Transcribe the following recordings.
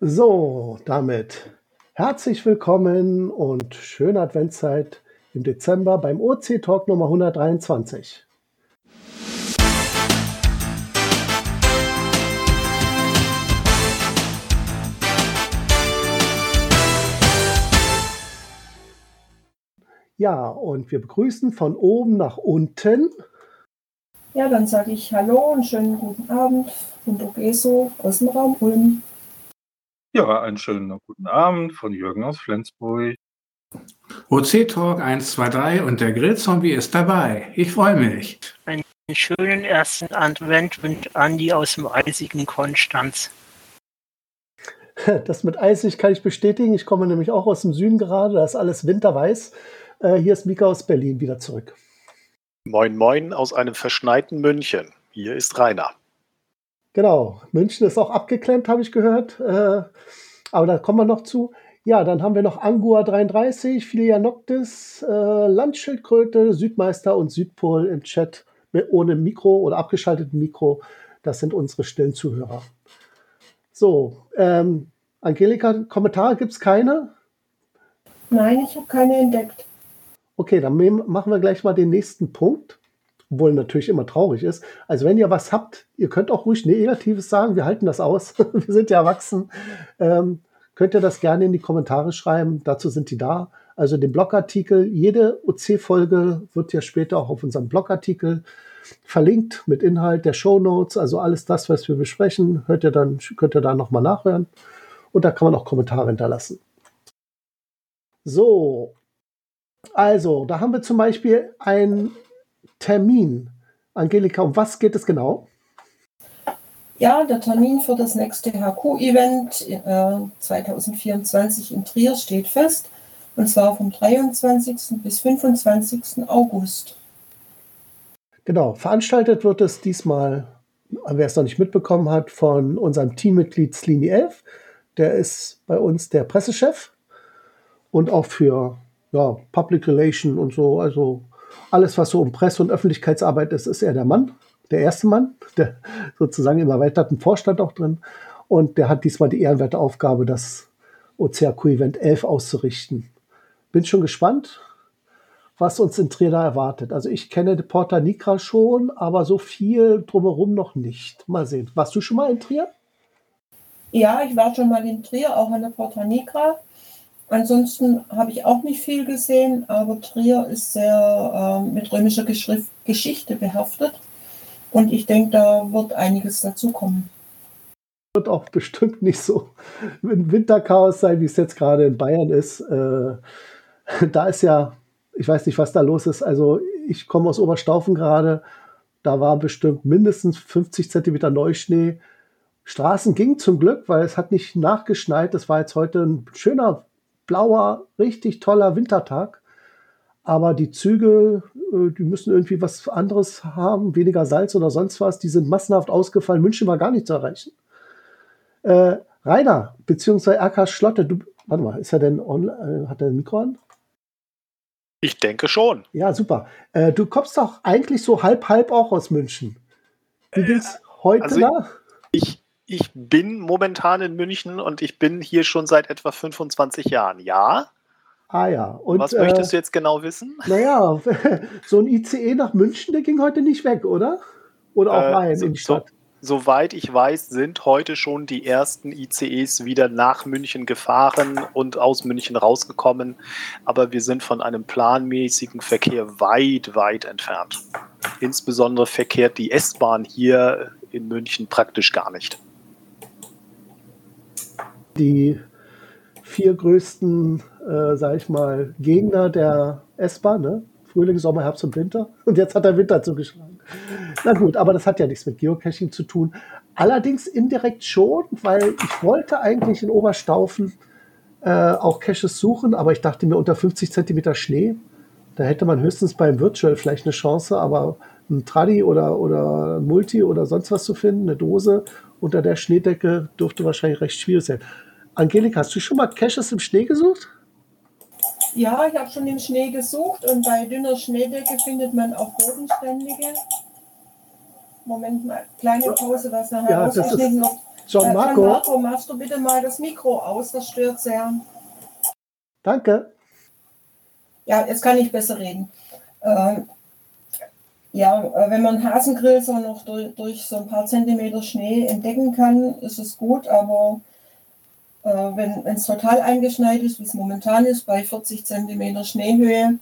So, damit herzlich willkommen und schöne Adventszeit im Dezember beim OC Talk Nummer 123. Ja, und wir begrüßen von oben nach unten. Ja, dann sage ich Hallo und schönen guten Abend und Ogeso aus dem Raum Ulm. Ja, einen schönen guten Abend von Jürgen aus Flensburg. OC Talk 123 und der Grillzombie ist dabei. Ich freue mich. Einen schönen ersten Advent wünscht Andi aus dem eisigen Konstanz. Das mit eisig kann ich bestätigen. Ich komme nämlich auch aus dem Süden gerade. Da ist alles winterweiß. Äh, hier ist Mika aus Berlin wieder zurück. Moin, moin aus einem verschneiten München. Hier ist Rainer. Genau, München ist auch abgeklemmt, habe ich gehört. Äh, aber da kommen wir noch zu. Ja, dann haben wir noch Angua 33, Filia Noctis, äh, Landschildkröte, Südmeister und Südpol im Chat ohne Mikro oder abgeschaltetem Mikro. Das sind unsere stillen Zuhörer. So, ähm, Angelika, Kommentare gibt es keine? Nein, ich habe keine entdeckt. Okay, dann machen wir gleich mal den nächsten Punkt, obwohl natürlich immer traurig ist. Also wenn ihr was habt, ihr könnt auch ruhig Negatives sagen, wir halten das aus, wir sind ja erwachsen. Ähm, könnt ihr das gerne in die Kommentare schreiben, dazu sind die da. Also den Blogartikel, jede OC-Folge wird ja später auch auf unserem Blogartikel verlinkt mit Inhalt der Show Notes, also alles das, was wir besprechen, hört ihr dann, könnt ihr da nochmal nachhören. Und da kann man auch Kommentare hinterlassen. So, also, da haben wir zum Beispiel einen Termin. Angelika, um was geht es genau? Ja, der Termin für das nächste HQ-Event äh, 2024 in Trier steht fest. Und zwar vom 23. bis 25. August. Genau, veranstaltet wird es diesmal, wer es noch nicht mitbekommen hat, von unserem Teammitglied Slini 11. Der ist bei uns der Pressechef und auch für ja, Public Relation und so, also alles, was so um Presse- und Öffentlichkeitsarbeit ist, ist er der Mann, der erste Mann, der sozusagen im erweiterten Vorstand auch drin. Und der hat diesmal die ehrenwerte Aufgabe, das OCAQ-Event 11 auszurichten. Bin schon gespannt, was uns in Trier da erwartet. Also ich kenne Porta Nigra schon, aber so viel drumherum noch nicht. Mal sehen. Warst du schon mal in Trier? Ja, ich war schon mal in Trier, auch an der Porta Nigra. Ansonsten habe ich auch nicht viel gesehen, aber Trier ist sehr äh, mit römischer Geschrift, Geschichte behaftet. Und ich denke, da wird einiges dazukommen. Wird auch bestimmt nicht so ein Winterchaos sein, wie es jetzt gerade in Bayern ist. Äh, da ist ja, ich weiß nicht, was da los ist. Also ich komme aus Oberstaufen gerade. Da war bestimmt mindestens 50 Zentimeter Neuschnee. Straßen ging zum Glück, weil es hat nicht nachgeschneit. Das war jetzt heute ein schöner blauer, richtig toller Wintertag. Aber die Züge, äh, die müssen irgendwie was anderes haben, weniger Salz oder sonst was. Die sind massenhaft ausgefallen. München war gar nicht zu erreichen. Äh, Rainer, beziehungsweise RK Schlotte, du, warte mal, ist er denn online, äh, hat er ein Mikro an? Ich denke schon. Ja, super. Äh, du kommst doch eigentlich so halb, halb auch aus München. Wie geht's heute also da? Ich, ich bin momentan in München und ich bin hier schon seit etwa 25 Jahren. Ja. Ah ja. Und, Was möchtest du jetzt genau wissen? Naja, so ein ICE nach München, der ging heute nicht weg, oder? Oder auch Äh, rein so- in die Stadt. Soweit ich weiß, sind heute schon die ersten ICEs wieder nach München gefahren und aus München rausgekommen. Aber wir sind von einem planmäßigen Verkehr weit, weit entfernt. Insbesondere verkehrt die S-Bahn hier in München praktisch gar nicht. Die vier größten, äh, sag ich mal, Gegner der S-Bahn, ne? Frühling, Sommer, Herbst und Winter. Und jetzt hat der Winter zugeschlagen. Na gut, aber das hat ja nichts mit Geocaching zu tun. Allerdings indirekt schon, weil ich wollte eigentlich in Oberstaufen äh, auch Caches suchen, aber ich dachte mir unter 50 Zentimeter Schnee, da hätte man höchstens beim Virtual vielleicht eine Chance, aber ein Tradi oder, oder Multi oder sonst was zu finden, eine Dose unter der Schneedecke dürfte wahrscheinlich recht schwierig sein. Angelika, hast du schon mal Caches im Schnee gesucht? Ja, ich habe schon im Schnee gesucht und bei dünner Schneedecke findet man auch bodenständige. Moment mal, kleine Pause, was nachher Ja, ausgeschnitten wird. John Äh, Marco, John Marco, machst du bitte mal das Mikro aus, das stört sehr. danke. Ja, jetzt kann ich besser reden. Ähm, ja, äh, wenn man Hasengrill so noch durch, durch so ein paar Zentimeter Schnee entdecken kann, ist es gut, aber äh, wenn es total eingeschneit ist, wie es momentan ist, bei 40 Zentimeter Schneehöhe,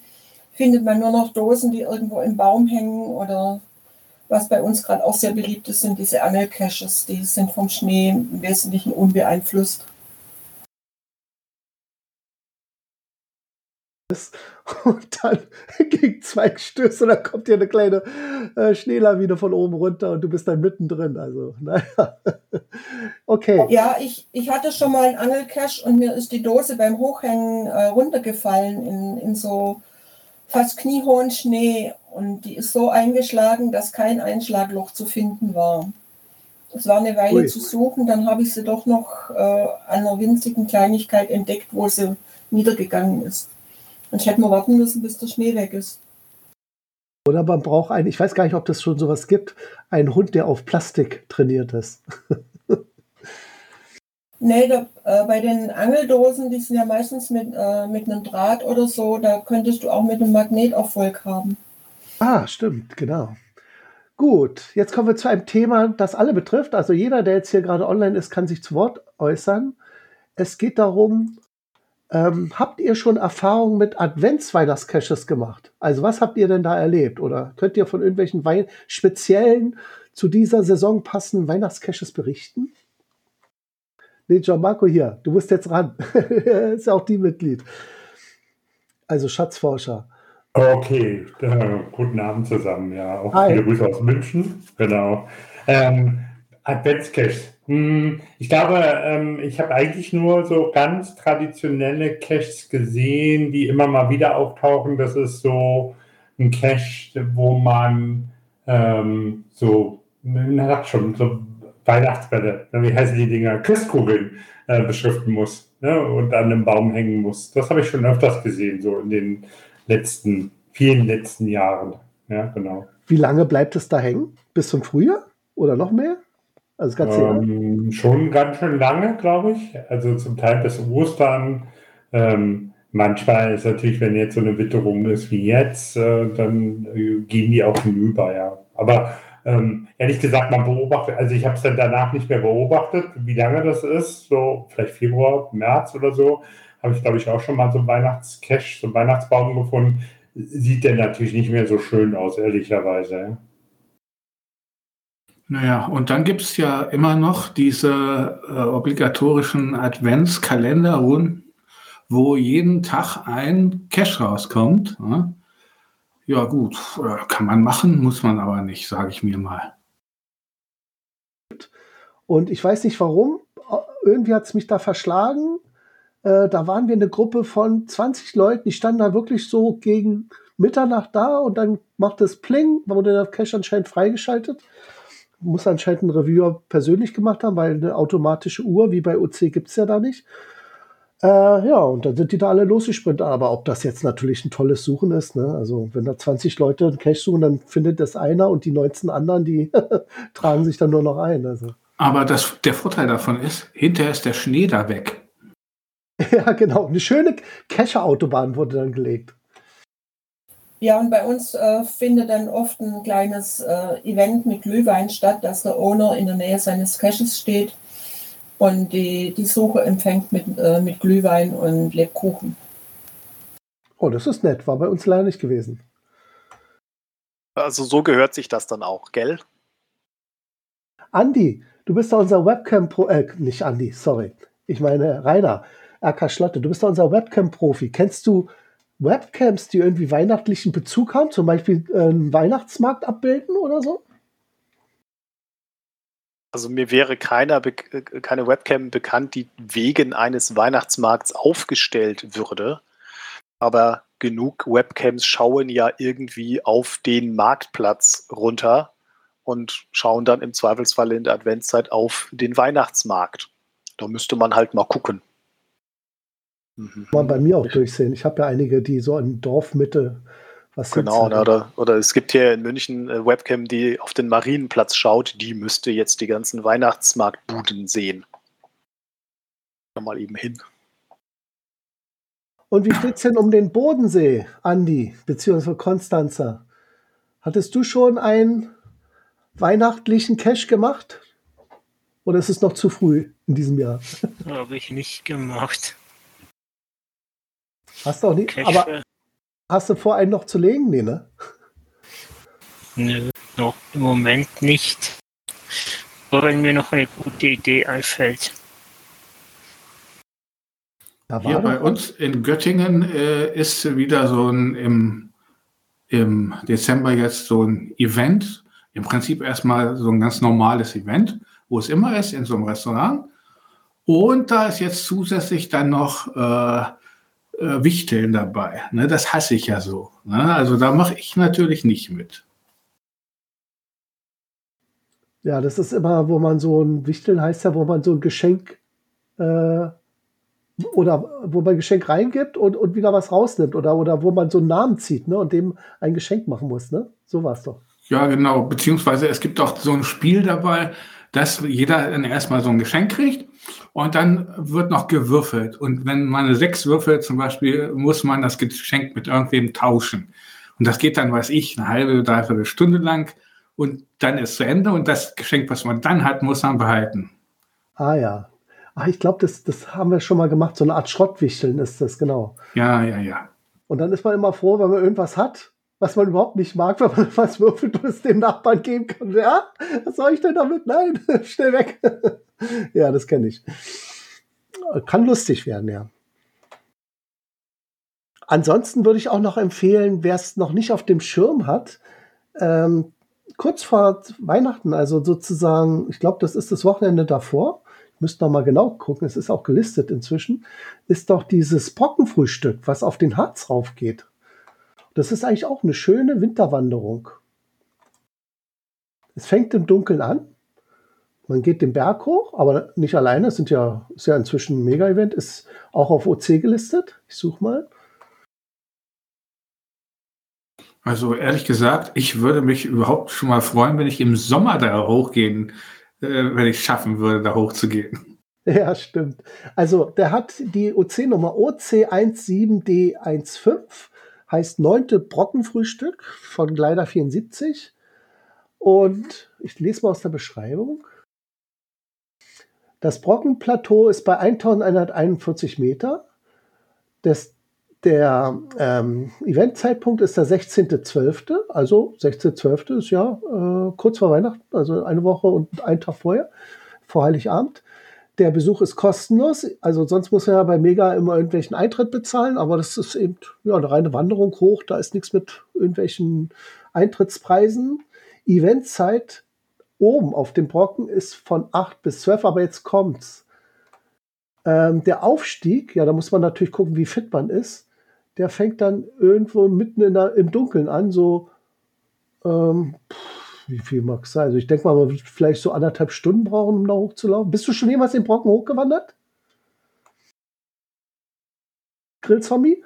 findet man nur noch Dosen, die irgendwo im Baum hängen oder was bei uns gerade auch sehr beliebt ist, sind diese Angelcaches, die sind vom Schnee im Wesentlichen unbeeinflusst. Und dann gegen zwei Stöße, dann kommt dir eine kleine äh, Schneelawine von oben runter und du bist dann mittendrin. Also, naja. Okay. Ja, ich, ich hatte schon mal einen Angelcache und mir ist die Dose beim Hochhängen äh, runtergefallen in, in so fast kniehohen Schnee und die ist so eingeschlagen, dass kein Einschlagloch zu finden war. Es war eine Weile Ui. zu suchen, dann habe ich sie doch noch äh, an einer winzigen Kleinigkeit entdeckt, wo sie niedergegangen ist. Und ich hätte mal warten müssen, bis der Schnee weg ist. Oder man braucht einen, ich weiß gar nicht, ob das schon sowas gibt, einen Hund, der auf Plastik trainiert ist. Nee, da, äh, bei den Angeldosen, die sind ja meistens mit, äh, mit einem Draht oder so, da könntest du auch mit einem Magneterfolg haben. Ah, stimmt, genau. Gut, jetzt kommen wir zu einem Thema, das alle betrifft. Also jeder, der jetzt hier gerade online ist, kann sich zu Wort äußern. Es geht darum, ähm, habt ihr schon Erfahrungen mit Advents-Weihnachtscaches gemacht? Also was habt ihr denn da erlebt? Oder könnt ihr von irgendwelchen Wei speziellen, zu dieser Saison passenden Weihnachtscaches berichten? Nee, Gianmarco hier, du musst jetzt ran. ist ja auch die Mitglied. Also Schatzforscher. Okay, äh, guten Abend zusammen. Ja, auch Hi. viele Grüße aus München. Genau. Ähm, Adventscache. Hm, ich glaube, ähm, ich habe eigentlich nur so ganz traditionelle Caches gesehen, die immer mal wieder auftauchen. Das ist so ein Cache, wo man ähm, so, man sagt schon, so Weihnachtsbälle, wie heißen die Dinger, Christkugeln äh, beschriften muss ne, und an einem Baum hängen muss. Das habe ich schon öfters gesehen, so in den letzten, vielen letzten Jahren. Ja, genau. Wie lange bleibt es da hängen? Bis zum Frühjahr? Oder noch mehr? Also das? Ähm, schon ganz schön lange, glaube ich. Also zum Teil bis Ostern. Ähm, manchmal ist natürlich, wenn jetzt so eine Witterung ist wie jetzt, äh, dann äh, gehen die auch hinüber, ja. Aber ähm, ehrlich gesagt, man beobachtet, also ich habe es dann danach nicht mehr beobachtet, wie lange das ist, so vielleicht Februar, März oder so, habe ich glaube ich auch schon mal so einen Weihnachtscache, so einen Weihnachtsbaum gefunden. Sieht der natürlich nicht mehr so schön aus, ehrlicherweise. Ja. Naja, und dann gibt es ja immer noch diese äh, obligatorischen Adventskalenderrunden, wo jeden Tag ein Cash rauskommt. Ja, ja gut, äh, kann man machen, muss man aber nicht, sage ich mir mal. Und ich weiß nicht warum, irgendwie hat es mich da verschlagen. Äh, da waren wir eine Gruppe von 20 Leuten, die standen da wirklich so gegen Mitternacht da und dann macht es Pling, wurde der Cache anscheinend freigeschaltet. Muss anscheinend ein Reviewer persönlich gemacht haben, weil eine automatische Uhr wie bei OC gibt es ja da nicht. Äh, ja, und dann sind die da alle losgesprintet. Aber ob das jetzt natürlich ein tolles Suchen ist, ne? also wenn da 20 Leute einen Cache suchen, dann findet das einer und die 19 anderen, die tragen sich dann nur noch ein. Also. Aber das, der Vorteil davon ist, hinterher ist der Schnee da weg. Ja, genau. Eine schöne Cacher-Autobahn wurde dann gelegt. Ja, und bei uns äh, findet dann oft ein kleines äh, Event mit Glühwein statt, dass der Owner in der Nähe seines Caches steht und die, die Suche empfängt mit, äh, mit Glühwein und Lebkuchen. Oh, das ist nett. War bei uns leider nicht gewesen. Also so gehört sich das dann auch, gell? Andi, du bist doch unser Webcam-Pro, äh, nicht Andi, sorry. Ich meine Rainer, RK Schlotte, du bist doch unser Webcam-Profi. Kennst du Webcams, die irgendwie weihnachtlichen Bezug haben? Zum Beispiel einen Weihnachtsmarkt abbilden oder so? Also mir wäre keiner, äh, keine Webcam bekannt, die wegen eines Weihnachtsmarkts aufgestellt würde. Aber genug Webcams schauen ja irgendwie auf den Marktplatz runter und schauen dann im Zweifelsfall in der Adventszeit auf den Weihnachtsmarkt. Da müsste man halt mal gucken. Mhm. Mal bei mir auch durchsehen. Ich habe ja einige, die so in Dorfmitte Was Genau, Hitze ne, oder, oder es gibt hier in München äh, Webcam, die auf den Marienplatz schaut, die müsste jetzt die ganzen Weihnachtsmarktbuden sehen. Da Mal eben hin. Und wie steht's denn um den Bodensee, Andi, beziehungsweise Konstanzer? Hattest du schon einen weihnachtlichen Cash gemacht? Oder ist es noch zu früh in diesem Jahr? Habe ich nicht gemacht. Hast du auch nicht, Cash, aber hast du vor, einen noch zu legen? Nee, ne? nö, noch im Moment nicht. Aber wenn mir noch eine gute Idee einfällt. Da war Hier bei uns in Göttingen äh, ist wieder so ein im, im Dezember jetzt so ein Event. Im Prinzip erstmal so ein ganz normales Event, wo es immer ist, in so einem Restaurant. Und da ist jetzt zusätzlich dann noch äh, äh, Wichteln dabei. Ne, das hasse ich ja so. Ne? Also da mache ich natürlich nicht mit. Ja, das ist immer, wo man so ein Wichteln heißt ja, wo man so ein Geschenk äh, oder wo man ein Geschenk reingibt und, und wieder was rausnimmt oder, oder wo man so einen Namen zieht ne, und dem ein Geschenk machen muss. Ne? So war es doch. Ja, genau. Beziehungsweise es gibt auch so ein Spiel dabei, dass jeder dann erstmal so ein Geschenk kriegt und dann wird noch gewürfelt. Und wenn man eine sechs würfelt zum Beispiel, muss man das Geschenk mit irgendwem tauschen. Und das geht dann, weiß ich, eine halbe, dreiviertel Stunde lang und dann ist zu Ende und das Geschenk, was man dann hat, muss man behalten. Ah ja. Ach, ich glaube, das, das haben wir schon mal gemacht. So eine Art Schrottwichteln ist das, genau. Ja, ja, ja. Und dann ist man immer froh, wenn man irgendwas hat, was man überhaupt nicht mag, wenn man was würfelt und es dem Nachbarn geben kann. Ja, was soll ich denn damit? Nein, schnell weg. ja, das kenne ich. Kann lustig werden, ja. Ansonsten würde ich auch noch empfehlen, wer es noch nicht auf dem Schirm hat, ähm, kurz vor Weihnachten, also sozusagen, ich glaube, das ist das Wochenende davor, ich müsste noch mal genau gucken, es ist auch gelistet inzwischen, ist doch dieses Brockenfrühstück, was auf den Harz raufgeht. Das ist eigentlich auch eine schöne Winterwanderung. Es fängt im Dunkeln an. Man geht den Berg hoch, aber nicht alleine. Es sind ja, ist ja inzwischen ein Mega-Event, ist auch auf OC gelistet. Ich suche mal. Also ehrlich gesagt, ich würde mich überhaupt schon mal freuen, wenn ich im Sommer da hochgehen, äh, wenn ich schaffen würde, da hochzugehen. Ja, stimmt. Also, der hat die OC-Nummer OC17D15, heißt neunte Brockenfrühstück von Gleiter 74. Und ich lese mal aus der Beschreibung. Das Brockenplateau ist bei 1141 Meter. Das, der ähm, Eventzeitpunkt ist der 16.12., also 16.12. ist ja äh, kurz vor Weihnachten, also eine Woche und einen Tag vorher, vor Heiligabend. Der Besuch ist kostenlos, also sonst muss er ja bei Mega immer irgendwelchen Eintritt bezahlen, aber das ist eben ja, eine reine Wanderung hoch, da ist nichts mit irgendwelchen Eintrittspreisen. Eventzeit oben auf dem Brocken ist von 8 bis 12, aber jetzt kommt's. Ähm, der Aufstieg, ja, da muss man natürlich gucken, wie fit man ist. Der fängt dann irgendwo mitten der, im Dunkeln an, so ähm, pff, wie viel mag es sein? Also ich denke mal, man wird vielleicht so anderthalb Stunden brauchen, um da hochzulaufen. Bist du schon jemals den Brocken hochgewandert? Grillzombie?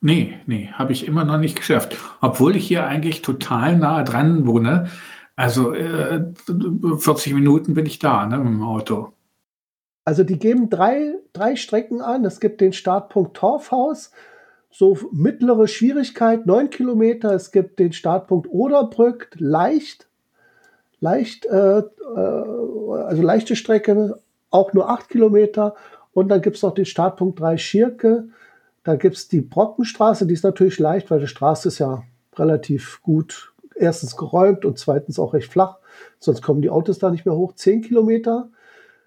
Nee, nee, habe ich immer noch nicht geschafft. Obwohl ich hier eigentlich total nah dran wohne. Also äh, 40 Minuten bin ich da ne, mit dem Auto. Also die geben drei, drei Strecken an. Es gibt den Startpunkt Torfhaus, so mittlere Schwierigkeit, 9 Kilometer. Es gibt den Startpunkt Oderbrück, leicht, leicht, äh, äh, also leichte Strecke, auch nur 8 Kilometer. Und dann gibt es noch den Startpunkt 3 Schirke. Da gibt es die Brockenstraße, die ist natürlich leicht, weil die Straße ist ja relativ gut, erstens geräumt und zweitens auch recht flach. Sonst kommen die Autos da nicht mehr hoch. 10 Kilometer.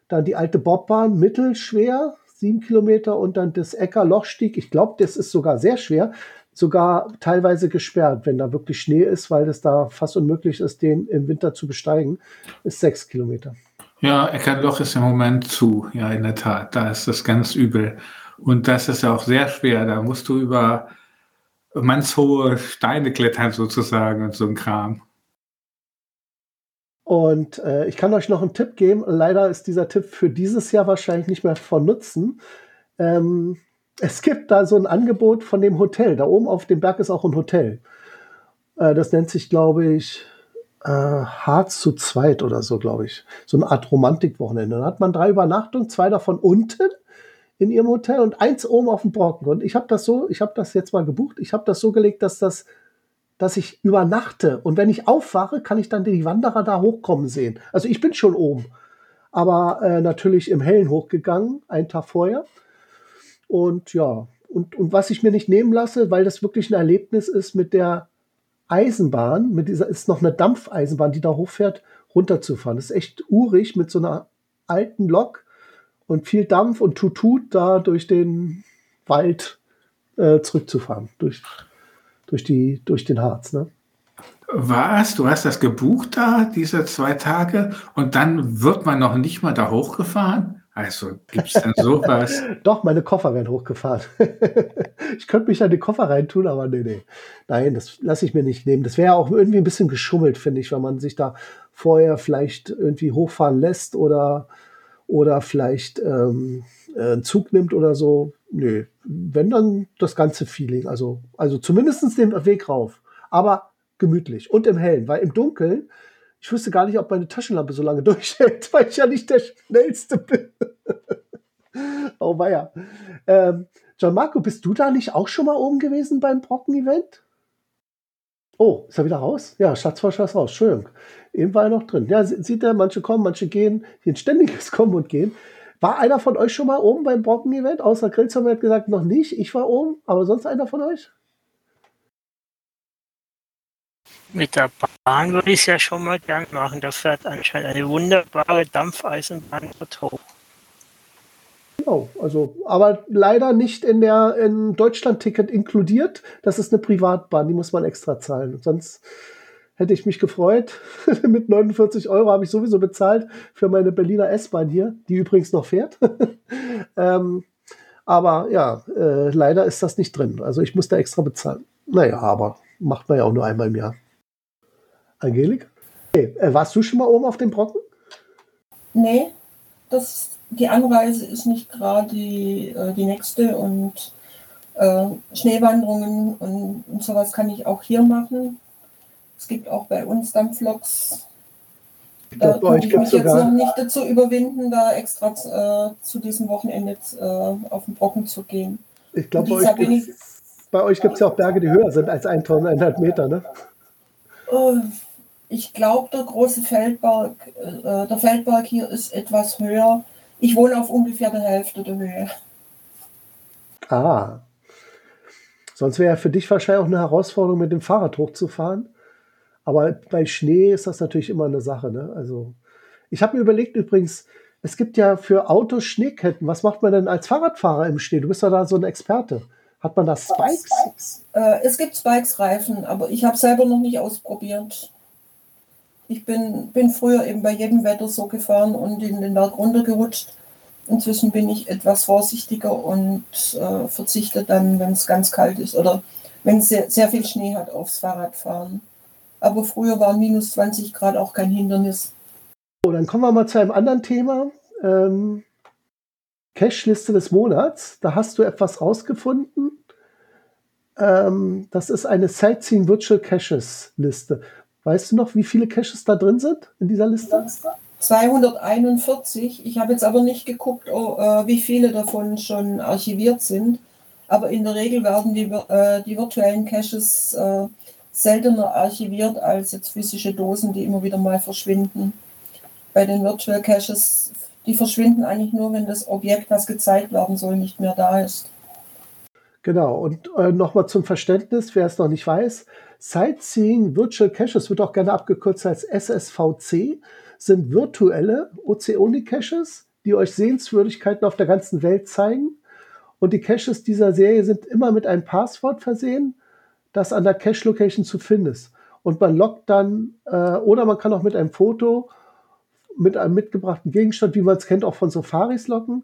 Dann die alte Bobbahn, mittelschwer, 7 Kilometer. Und dann das Ecker-Lochstieg. Ich glaube, das ist sogar sehr schwer. Sogar teilweise gesperrt, wenn da wirklich Schnee ist, weil es da fast unmöglich ist, den im Winter zu besteigen. Ist 6 Kilometer. Ja, Eckernloch ist im Moment zu. Ja, in der Tat. Da ist das ganz übel. Und das ist ja auch sehr schwer. Da musst du über mannshohe Steine klettern sozusagen und so ein Kram. Und äh, ich kann euch noch einen Tipp geben. Leider ist dieser Tipp für dieses Jahr wahrscheinlich nicht mehr von Nutzen. Ähm, es gibt da so ein Angebot von dem Hotel. Da oben auf dem Berg ist auch ein Hotel. Äh, das nennt sich, glaube ich, äh, Harz zu zweit oder so, glaube ich. So eine Art Romantikwochenende. Dann hat man drei Übernachtungen, zwei davon unten in ihrem Hotel und eins oben auf dem Brocken. Und ich habe das so, ich habe das jetzt mal gebucht, ich habe das so gelegt, dass das dass ich übernachte und wenn ich aufwache, kann ich dann die Wanderer da hochkommen sehen. Also ich bin schon oben, aber äh, natürlich im Hellen hochgegangen, einen Tag vorher. Und ja, und, und was ich mir nicht nehmen lasse, weil das wirklich ein Erlebnis ist mit der Eisenbahn, mit dieser ist noch eine Dampfeisenbahn, die da hochfährt, runterzufahren. Das ist echt urig mit so einer alten Lok und viel Dampf und Tutut da durch den Wald äh, zurückzufahren. Durch, durch, die, durch den Harz. Ne? Was? Du hast das gebucht da, diese zwei Tage, und dann wird man noch nicht mal da hochgefahren? Also gibt es denn sowas? Doch, meine Koffer werden hochgefahren. ich könnte mich an die Koffer reintun, aber nee, nee. Nein, das lasse ich mir nicht nehmen. Das wäre auch irgendwie ein bisschen geschummelt, finde ich, wenn man sich da vorher vielleicht irgendwie hochfahren lässt oder, oder vielleicht ähm, äh, einen Zug nimmt oder so. Nö, wenn dann das ganze Feeling. Also, also zumindest den Weg rauf. Aber gemütlich und im Hellen, weil im Dunkeln ich wüsste gar nicht, ob meine Taschenlampe so lange durchhält, weil ich ja nicht der Schnellste bin. oh weia. Ähm, Gianmarco, bist du da nicht auch schon mal oben gewesen beim Brocken-Event? Oh, ist er wieder raus? Ja, Schatzforscher ist raus. Entschuldigung. Eben war er noch drin. Ja, sieht er, manche kommen, manche gehen. Hier ein ständiges Kommen und Gehen. War einer von euch schon mal oben beim Brocken-Event? Außer Grillzimmer hat gesagt, noch nicht. Ich war oben, aber sonst einer von euch? Mit der Bahn würde ich es ja schon mal gern machen. Da fährt anscheinend eine wunderbare Dampfeisenbahn dort hoch. Genau, also, aber leider nicht in der in Deutschland-Ticket inkludiert. Das ist eine Privatbahn, die muss man extra zahlen. Sonst hätte ich mich gefreut. Mit 49 Euro habe ich sowieso bezahlt für meine Berliner S-Bahn hier, die übrigens noch fährt. ähm, aber ja, äh, leider ist das nicht drin. Also ich muss da extra bezahlen. Naja, aber macht man ja auch nur einmal im Jahr. Angelik? Hey, äh, warst du schon mal oben auf dem Brocken? Nee, das, die Anreise ist nicht gerade die, äh, die nächste und äh, Schneewanderungen und, und, sowas kann ich auch hier machen. Es gibt auch bei uns Dampfloks. Da kann ich mich jetzt noch nicht dazu überwinden, da extra äh, zu diesem Wochenende äh, auf den Brocken zu gehen. Ich glaube, bei euch gibt es ja auch Berge, die höher sind als 1100 Meter, ne? Ich glaube, der große Feldberg, äh, der Feldberg hier ist etwas höher. Ich wohne auf ungefähr der Hälfte der Höhe. Ah. Sonst wäre für dich wahrscheinlich auch eine Herausforderung, mit dem Fahrrad hochzufahren. Aber bei Schnee ist das natürlich immer eine Sache. Ne? Also, ich habe mir überlegt übrigens, es gibt ja für Autos Schneeketten. Was macht man denn als Fahrradfahrer im Schnee? Du bist ja da so ein Experte. Hat man da Spikes? Spikes. Äh, es gibt Spikes-Reifen, aber ich habe selber noch nicht ausprobiert. Ich bin, bin früher eben bei jedem Wetter so gefahren und in den Berg runtergerutscht. Inzwischen bin ich etwas vorsichtiger und äh, verzichte dann, wenn es ganz kalt ist oder wenn es sehr, sehr viel Schnee hat, aufs Fahrradfahren. Aber früher waren minus 20 Grad auch kein Hindernis. So, dann kommen wir mal zu einem anderen Thema. Ähm, Cache-Liste des Monats. Da hast du etwas rausgefunden. Ähm, das ist eine Sightseeing Virtual Caches Liste. Weißt du noch, wie viele Caches da drin sind in dieser Liste? 241. Ich habe jetzt aber nicht geguckt, oh, äh, wie viele davon schon archiviert sind. Aber in der Regel werden die, äh, die virtuellen Caches äh, seltener archiviert als jetzt physische Dosen, die immer wieder mal verschwinden. Bei den Virtual Caches, die verschwinden eigentlich nur, wenn das Objekt, das gezeigt werden soll, nicht mehr da ist. Genau, und äh, nochmal zum Verständnis, wer es noch nicht weiß, Sightseeing Virtual Caches wird auch gerne abgekürzt als SSVC, sind virtuelle Oceonic-Caches, die euch Sehenswürdigkeiten auf der ganzen Welt zeigen. Und die Caches dieser Serie sind immer mit einem Passwort versehen, das an der Cache-Location zu finden ist. Und man lockt dann, äh, oder man kann auch mit einem Foto, mit einem mitgebrachten Gegenstand, wie man es kennt, auch von Safaris locken.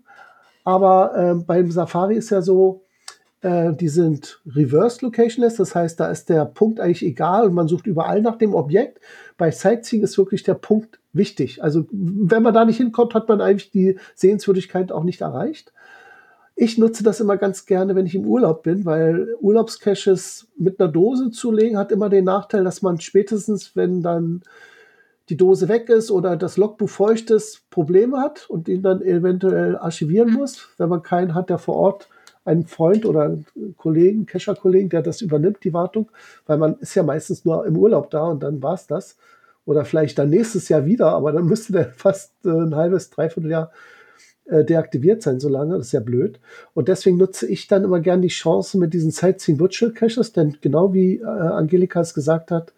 Aber äh, beim Safari ist ja so, äh, die sind reverse locationless, das heißt, da ist der Punkt eigentlich egal und man sucht überall nach dem Objekt. Bei Sightseeing ist wirklich der Punkt wichtig. Also wenn man da nicht hinkommt, hat man eigentlich die Sehenswürdigkeit auch nicht erreicht. Ich nutze das immer ganz gerne, wenn ich im Urlaub bin, weil Urlaubscaches mit einer Dose zu legen hat immer den Nachteil, dass man spätestens, wenn dann die Dose weg ist oder das Logbuch feucht ist, Probleme hat und ihn dann eventuell archivieren muss, wenn man keinen hat, der vor Ort einen Freund oder einen Kollegen, Kescher-Kollegen, der das übernimmt, die Wartung, weil man ist ja meistens nur im Urlaub da und dann war es das. Oder vielleicht dann nächstes Jahr wieder, aber dann müsste der fast äh, ein halbes, dreiviertel Jahr äh, deaktiviert sein, so lange. Das ist ja blöd. Und deswegen nutze ich dann immer gern die Chance mit diesen Sightseeing Virtual Caches, denn genau wie äh, Angelika es gesagt hat,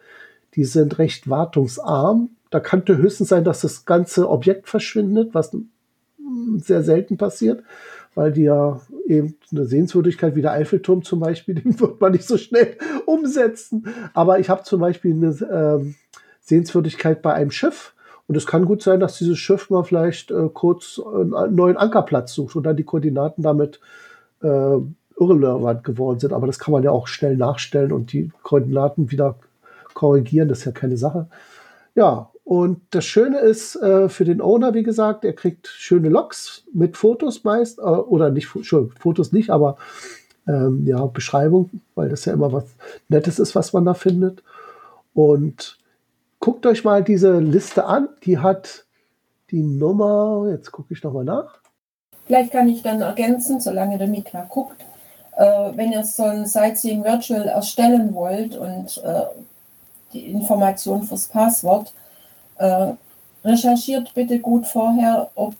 die sind recht wartungsarm. Da könnte höchstens sein, dass das ganze Objekt verschwindet, was sehr selten passiert, weil die ja eben eine Sehenswürdigkeit wie der Eiffelturm zum Beispiel, den wird man nicht so schnell umsetzen. Aber ich habe zum Beispiel eine äh, Sehenswürdigkeit bei einem Schiff, und es kann gut sein, dass dieses Schiff mal vielleicht äh, kurz einen neuen Ankerplatz sucht und dann die Koordinaten damit äh, irrelevant geworden sind. Aber das kann man ja auch schnell nachstellen und die Koordinaten wieder korrigieren. Das ist ja keine Sache. Ja, und das Schöne ist äh, für den Owner, wie gesagt, er kriegt schöne Logs mit Fotos meist, äh, oder nicht, schon, Fotos nicht, aber ähm, ja, Beschreibung, weil das ja immer was Nettes ist, was man da findet. Und guckt euch mal diese Liste an. Die hat die Nummer, jetzt gucke ich nochmal nach. Vielleicht kann ich dann ergänzen, solange der Mikla guckt. Äh, wenn ihr so ein Sightseeing Virtual erstellen wollt und äh, die Information fürs Passwort, äh, recherchiert bitte gut vorher, ob,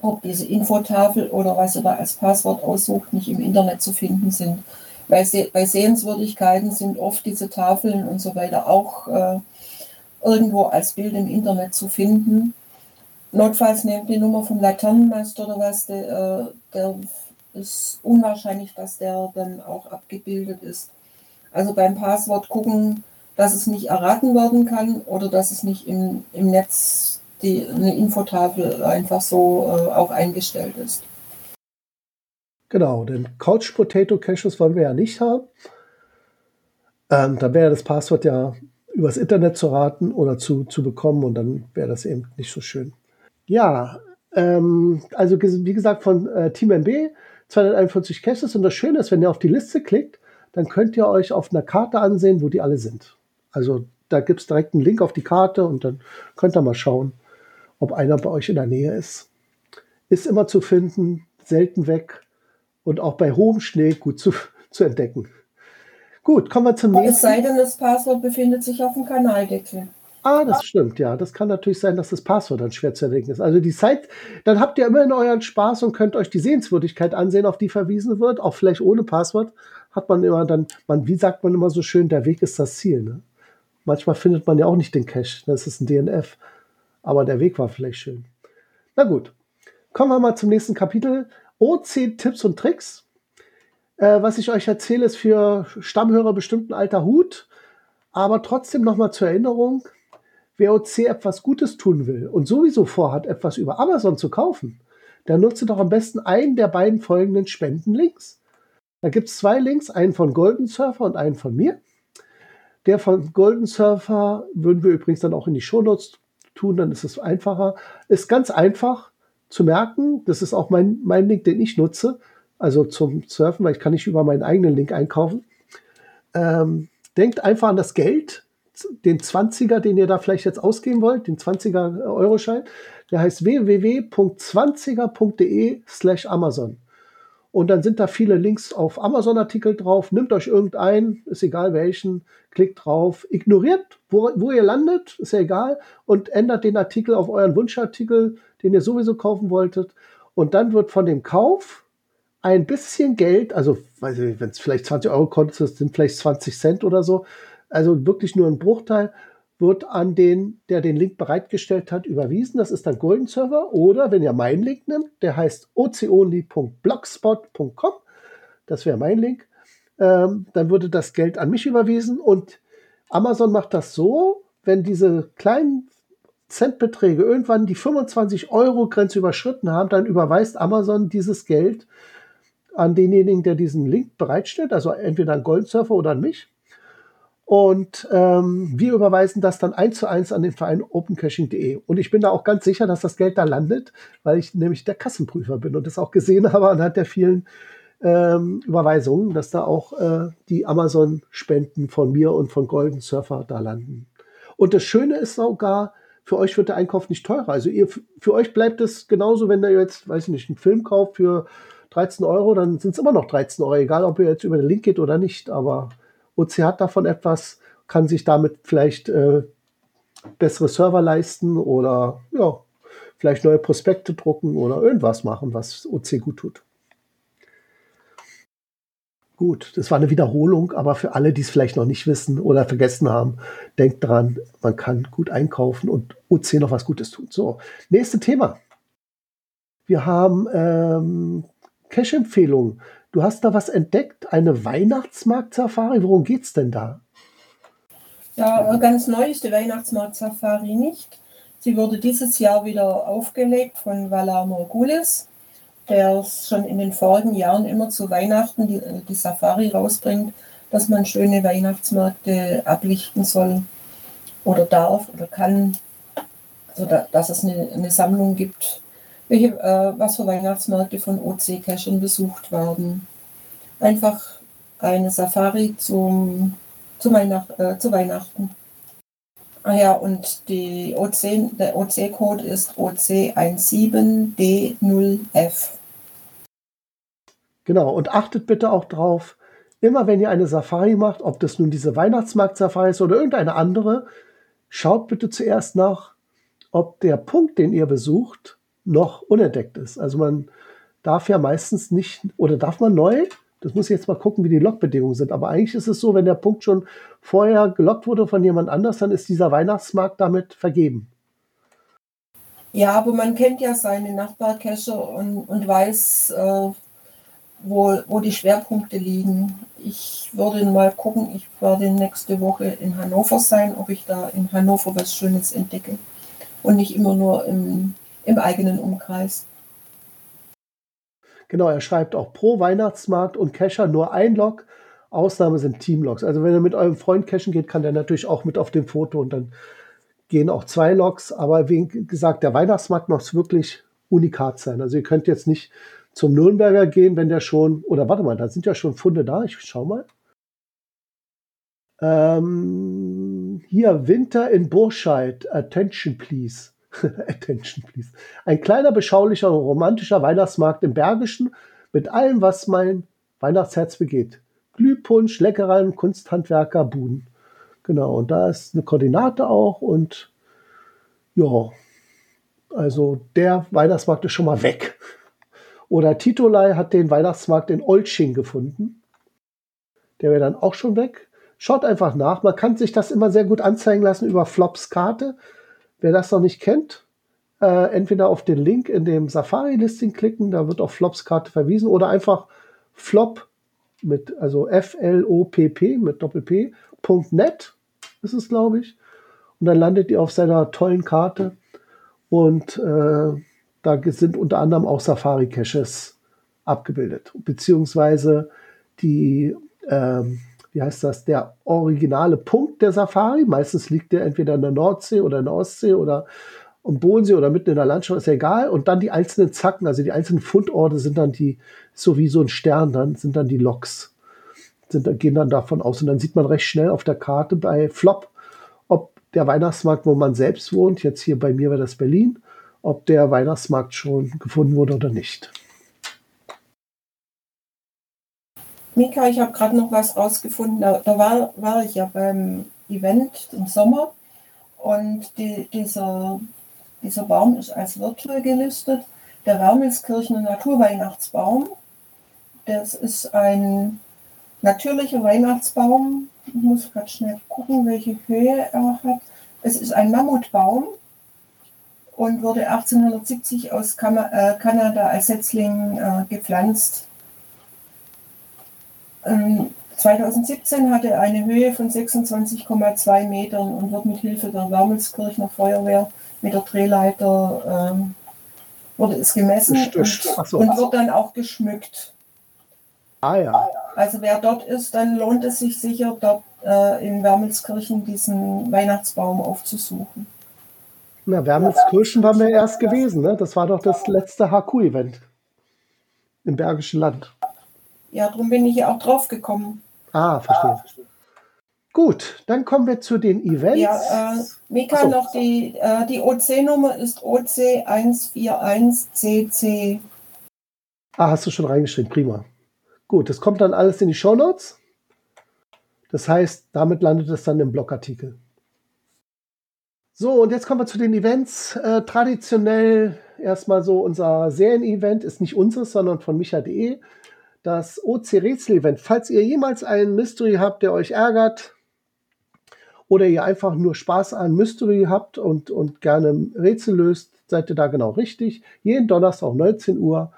ob diese Infotafel oder was ihr da als Passwort aussucht, nicht im Internet zu finden sind. Weil bei Sehenswürdigkeiten sind oft diese Tafeln und so weiter auch äh, irgendwo als Bild im Internet zu finden. Notfalls nehmt die Nummer vom Laternenmeister oder was, der, äh, der ist unwahrscheinlich, dass der dann auch abgebildet ist. Also beim Passwort gucken, dass es nicht erraten werden kann oder dass es nicht im, im Netz die, eine Infotafel einfach so äh, auch eingestellt ist. Genau, denn Couch Potato Caches wollen wir ja nicht haben. Ähm, da wäre das Passwort ja übers Internet zu raten oder zu, zu bekommen und dann wäre das eben nicht so schön. Ja, ähm, also wie gesagt von äh, Team MB 241 Caches und das Schöne ist, wenn ihr auf die Liste klickt, dann könnt ihr euch auf einer Karte ansehen, wo die alle sind. Also da gibt es direkt einen Link auf die Karte und dann könnt ihr mal schauen, ob einer bei euch in der Nähe ist. Ist immer zu finden, selten weg und auch bei hohem Schnee gut zu, zu entdecken. Gut, kommen wir zum nächsten. Es sei denn, das Passwort befindet sich auf dem Kanaldeckel. Ah, das stimmt, ja. Das kann natürlich sein, dass das Passwort dann schwer zu entdecken ist. Also die Zeit, dann habt ihr immerhin euren Spaß und könnt euch die Sehenswürdigkeit ansehen, auf die verwiesen wird. Auch vielleicht ohne Passwort hat man immer dann, man, wie sagt man immer so schön, der Weg ist das Ziel. Ne? Manchmal findet man ja auch nicht den Cache, das ist ein DNF. Aber der Weg war vielleicht schön. Na gut, kommen wir mal zum nächsten Kapitel. OC Tipps und Tricks. Äh, was ich euch erzähle, ist für Stammhörer bestimmt ein alter Hut. Aber trotzdem nochmal zur Erinnerung, wer OC etwas Gutes tun will und sowieso vorhat, etwas über Amazon zu kaufen, der nutze doch am besten einen der beiden folgenden Spendenlinks. Da gibt es zwei Links, einen von Golden Surfer und einen von mir. Der von Golden Surfer würden wir übrigens dann auch in die Shownotes tun, dann ist es einfacher. Ist ganz einfach zu merken. Das ist auch mein, mein Link, den ich nutze also zum Surfen, weil ich kann nicht über meinen eigenen Link einkaufen. Ähm, denkt einfach an das Geld, den 20er, den ihr da vielleicht jetzt ausgeben wollt, den 20er Euroschein. Der heißt www.20er.de slash Amazon. Und dann sind da viele Links auf Amazon-Artikel drauf. Nimmt euch irgendeinen, ist egal welchen, klickt drauf, ignoriert, wo, wo ihr landet, ist ja egal, und ändert den Artikel auf euren Wunschartikel, den ihr sowieso kaufen wolltet. Und dann wird von dem Kauf ein bisschen Geld, also wenn es vielleicht 20 Euro kostet, sind vielleicht 20 Cent oder so, also wirklich nur ein Bruchteil, wird an den, der den Link bereitgestellt hat, überwiesen. Das ist dann Golden Server. Oder wenn ihr meinen Link nimmt, der heißt oconly.blogspot.com, das wäre mein Link, ähm, dann würde das Geld an mich überwiesen. Und Amazon macht das so, wenn diese kleinen Centbeträge irgendwann die 25 Euro Grenze überschritten haben, dann überweist Amazon dieses Geld an denjenigen, der diesen Link bereitstellt, also entweder an Goldsurfer oder an mich. Und ähm, wir überweisen das dann eins zu eins an den Verein opencaching.de. Und ich bin da auch ganz sicher, dass das Geld da landet, weil ich nämlich der Kassenprüfer bin und das auch gesehen habe anhand der vielen ähm, Überweisungen, dass da auch äh, die Amazon-Spenden von mir und von Golden Surfer da landen. Und das Schöne ist sogar, für euch wird der Einkauf nicht teurer. Also ihr, für euch bleibt es genauso, wenn ihr jetzt, weiß ich nicht, einen Film kauft für 13 Euro, dann sind es immer noch 13 Euro, egal ob ihr jetzt über den Link geht oder nicht. Aber OC hat davon etwas, kann sich damit vielleicht äh, bessere Server leisten oder ja, vielleicht neue Prospekte drucken oder irgendwas machen, was OC gut tut. Gut, das war eine Wiederholung, aber für alle, die es vielleicht noch nicht wissen oder vergessen haben, denkt dran, man kann gut einkaufen und OC noch was Gutes tun. So, nächste Thema. Wir haben ähm, Cash-Empfehlungen. Du hast da was entdeckt, eine Weihnachtsmarkt-Safari. Worum geht's denn da? Ja, ganz neu ist die Weihnachtsmarkt-Safari nicht. Sie wurde dieses Jahr wieder aufgelegt von Valar Morgulis der schon in den vorigen Jahren immer zu Weihnachten die, die Safari rausbringt, dass man schöne Weihnachtsmärkte ablichten soll oder darf oder kann, also da, dass es eine, eine, Sammlung gibt, welche, äh, was für Weihnachtsmärkte von OC-Cachern besucht werden. Einfach eine Safari zum, zu, Weihnacht, äh, zu Weihnachten. Ah ja, und die OC, der OC-Code ist OC17D0F. Genau, und achtet bitte auch drauf, immer wenn ihr eine Safari macht, ob das nun diese Weihnachtsmarkt-Safari ist oder irgendeine andere, schaut bitte zuerst nach, ob der Punkt, den ihr besucht, noch unentdeckt ist. Also man darf ja meistens nicht, oder darf man neu das muss ich jetzt mal gucken, wie die Logbedingungen sind. Aber eigentlich ist es so, wenn der Punkt schon vorher gelockt wurde von jemand anders, dann ist dieser Weihnachtsmarkt damit vergeben. Ja, aber man kennt ja seine Nachbarcacher und, und weiß, äh, wo, wo die Schwerpunkte liegen. Ich würde mal gucken, ich werde nächste Woche in Hannover sein, ob ich da in Hannover was Schönes entdecke und nicht immer nur im, im eigenen Umkreis. Genau, er schreibt auch pro Weihnachtsmarkt und Cacher nur ein Log. Ausnahme sind Teamlogs. Also wenn ihr mit eurem Freund cashen geht, kann der natürlich auch mit auf dem Foto und dann gehen auch zwei Logs. Aber wie gesagt, der Weihnachtsmarkt muss wirklich unikat sein. Also ihr könnt jetzt nicht zum Nürnberger gehen, wenn der schon, oder warte mal, da sind ja schon Funde da. Ich schau mal. Ähm, hier, Winter in Burscheid. Attention, please. Attention, please. Ein kleiner, beschaulicher und romantischer Weihnachtsmarkt im Bergischen mit allem, was mein Weihnachtsherz begeht. Glühpunsch, Leckereien, Kunsthandwerker, Buden. Genau, und da ist eine Koordinate auch und ja, also der Weihnachtsmarkt ist schon mal weg. Oder Titolai hat den Weihnachtsmarkt in Olching gefunden. Der wäre dann auch schon weg. Schaut einfach nach. Man kann sich das immer sehr gut anzeigen lassen über Flops Karte. Wer das noch nicht kennt, äh, entweder auf den Link in dem Safari-Listing klicken, da wird auf Flops Karte verwiesen, oder einfach Flop mit, also F-L-O-P-P mit Doppel-P.net ist es, glaube ich. Und dann landet ihr auf seiner tollen Karte. Und äh, da sind unter anderem auch Safari-Caches abgebildet, beziehungsweise die ähm, wie heißt das, der originale Punkt der Safari. Meistens liegt der entweder in der Nordsee oder in der Ostsee oder am Bodensee oder mitten in der Landschaft, ist ja egal. Und dann die einzelnen Zacken, also die einzelnen Fundorte sind dann die, so wie so ein Stern, dann sind dann die Loks. Sind, gehen dann davon aus. Und dann sieht man recht schnell auf der Karte bei Flop, ob der Weihnachtsmarkt, wo man selbst wohnt, jetzt hier bei mir wäre das Berlin, ob der Weihnachtsmarkt schon gefunden wurde oder nicht. Mika, ich habe gerade noch was rausgefunden. Da, da, war, war ich ja beim Event im Sommer und die, dieser, dieser Baum ist als virtuell gelistet. Der Wermelskirchener Naturweihnachtsbaum. Das ist ein natürlicher Weihnachtsbaum. Ich muss gerade schnell gucken, welche Höhe er hat. Es ist ein Mammutbaum und wurde 1870 aus äh, Kanada als Setzling äh, gepflanzt 2017 ähm, hatte er eine Höhe von 26,2 Metern und wird mit Hilfe der Wermelskirchner Feuerwehr mit der Drehleiter ähm, wurde es gemessen und, so. und, wird dann auch geschmückt. Ah ja. Also wer dort ist, dann lohnt es sich sicher, dort äh, in Wermelskirchen diesen Weihnachtsbaum aufzusuchen. Na, Wermelskirchen waren wir erst gewesen, ne? Das war doch das letzte HQ-Event im Bergischen Land. Ja, darum bin ich ja auch drauf gekommen. Ah, verstehe. Gut, dann kommen wir zu den Events. Ja, äh, Mika, so. noch die, äh, die OC-Nummer ist OC141CC. Ah, hast du schon reingeschrieben, prima. Gut, das kommt dann alles in die Shownotes. Das heißt, damit landet es dann im Blogartikel. So, und jetzt kommen wir zu den Events. Äh, traditionell erstmal so unser Serien-Event ist nicht unseres, sondern von micha.de. Das OC-Rätsel-Event. Falls ihr jemals einen Mystery habt, der euch ärgert, oder ihr einfach nur Spaß an Mystery habt und, und gerne Rätsel löst, seid ihr da genau richtig. Jeden Donnerstag um 19 Uhr.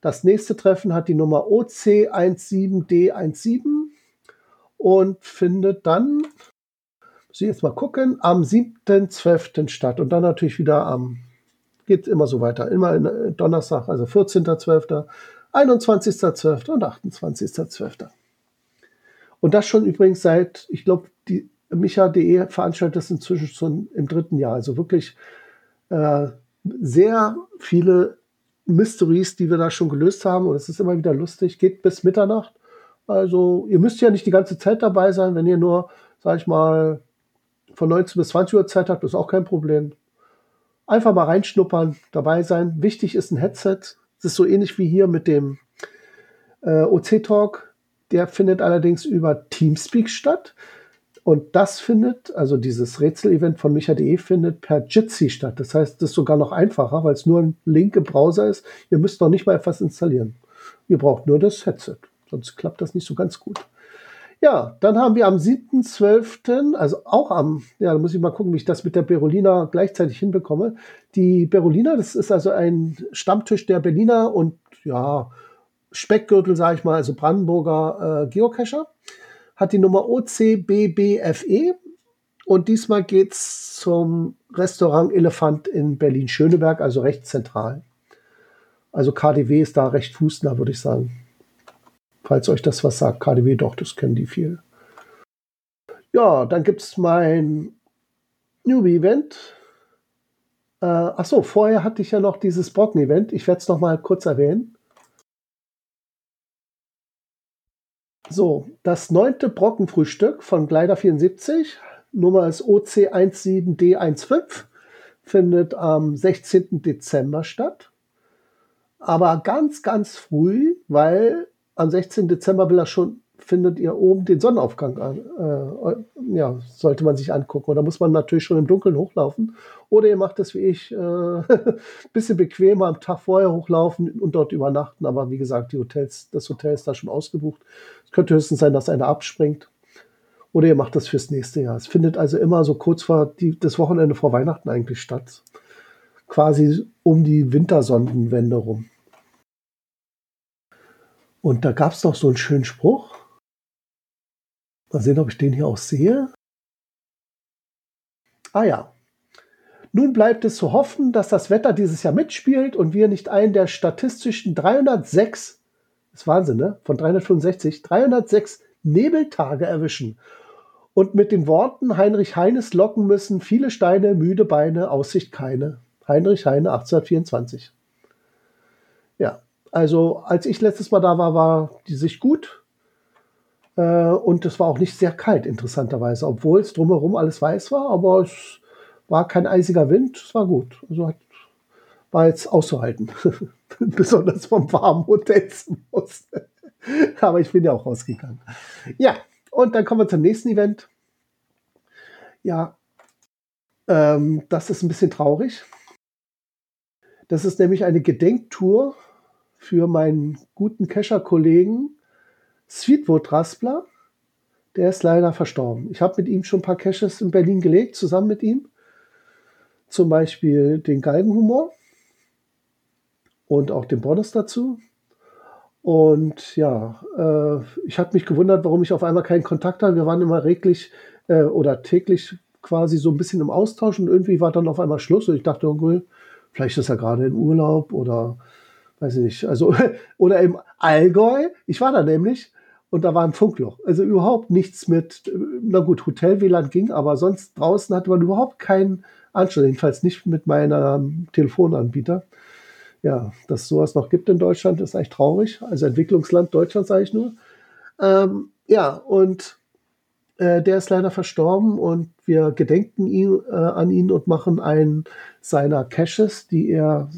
Das nächste Treffen hat die Nummer OC17D17 und findet dann, muss ich jetzt mal gucken, am 7.12. statt. Und dann natürlich wieder am, geht immer so weiter, immer äh, Donnerstag, also 14.12., 21.12. und 28.12. Und das schon übrigens seit, ich glaube, die Micha.de veranstaltet das inzwischen schon im dritten Jahr. Also wirklich äh, sehr viele Mysteries, die wir da schon gelöst haben. Und es ist immer wieder lustig. Geht bis Mitternacht. Also ihr müsst ja nicht die ganze Zeit dabei sein. Wenn ihr nur, sag ich mal, von 19 bis 20 Uhr Zeit habt, ist auch kein Problem. Einfach mal reinschnuppern, dabei sein. Wichtig ist ein Headset. Es ist so ähnlich wie hier mit dem äh, OC-Talk. Der findet allerdings über Teamspeak statt. Und das findet, also dieses Rätsel-Event von micha.de findet per Jitsi statt. Das heißt, das ist sogar noch einfacher, weil es nur ein Link im Browser ist. Ihr müsst noch nicht mal etwas installieren. Ihr braucht nur das Headset. Sonst klappt das nicht so ganz gut. Ja, dann haben wir am 7.12., also auch am, ja, da muss ich mal gucken, wie ich das mit der Berolina gleichzeitig hinbekomme. Die Berolina, das ist also ein Stammtisch der Berliner und ja, Speckgürtel, sage ich mal, also Brandenburger äh, Geocacher hat die Nummer OCBBFE und diesmal geht's zum Restaurant Elefant in Berlin-Schöneberg, also recht zentral. Also KDW ist da recht fußnah, würde ich sagen. Falls euch das was sagt, KDW doch, das kennen die viel. Ja, dann gibt's mein Newbie-Event. Äh, ach so, vorher hatte ich ja noch dieses Brocken-Event. Ich werde es noch mal kurz erwähnen. So, das neunte Brockenfrühstück von Gleiter 74, Nummer ist OC17D15, findet am 16. Dezember statt. Aber ganz, ganz früh, weil am 16. Dezember will er schon, findet ihr oben den Sonnenaufgang an. Äh, ja, sollte man sich angucken. Da muss man natürlich schon im Dunkeln hochlaufen. Oder ihr macht es wie ich, äh, bisschen bequemer am Tag vorher hochlaufen und dort übernachten. Aber wie gesagt, die Hotels, das Hotel ist da schon ausgebucht. Es könnte höchstens sein, dass einer abspringt. Oder ihr macht das fürs nächste Jahr. Es findet also immer so kurz vor die, das Wochenende vor Weihnachten eigentlich statt. Quasi um die Wintersonnenwende rum. Und da gab es noch so einen schönen Spruch. Mal sehen, ob ich den hier auch sehe. Ah ja. Nun bleibt es zu hoffen, dass das Wetter dieses Jahr mitspielt und wir nicht einen der statistischen 306, das ist Wahnsinn, ne? Von 365, 306 Nebeltage erwischen. Und mit den Worten Heinrich Heines locken müssen, viele Steine, müde Beine, Aussicht keine. Heinrich Heine 1824. Ja, also als ich letztes Mal da war, war die Sicht gut. Äh, und es war auch nicht sehr kalt, interessanterweise, obwohl es drumherum alles weiß war, aber es war kein eisiger Wind, es war gut. Also hat, war jetzt auszuhalten. Besonders vom warmen Hotelzimmerhaus. aber ich bin ja auch rausgegangen. Ja, und dann kommen wir zum nächsten Event. Ja, ähm, das ist ein bisschen traurig. Das ist nämlich eine Gedenktour für meinen guten Kescher-Kollegen Sweetwood Raspler. Der ist leider verstorben. Ich habe mit ihm schon ein paar Caches in Berlin gelegt, zusammen mit ihm. Zum Beispiel den Galgenhumor und auch den Bonus dazu. Und ja, äh, ich habe mich gewundert, warum ich auf einmal keinen Kontakt hatte. Wir waren immer reglich äh, oder täglich quasi so ein bisschen im Austausch und irgendwie war dann auf einmal Schluss. Und ich dachte, irgendwie, vielleicht ist er gerade in Urlaub oder weiß ich nicht. Also, oder im Allgäu. Ich war da nämlich und da war ein Funkloch. Also überhaupt nichts mit, na gut, Hotel-WLAN ging, aber sonst draußen hatte man überhaupt keinen Anschluss, jedenfalls nicht mit meinem Telefonanbieter. Ja, dass sowas noch gibt in Deutschland, ist eigentlich traurig. Also Entwicklungsland Deutschland, sage ich nur. Ähm, ja, und äh, der ist leider verstorben und wir gedenken ihn, äh, an ihn und machen einen seiner Caches, die er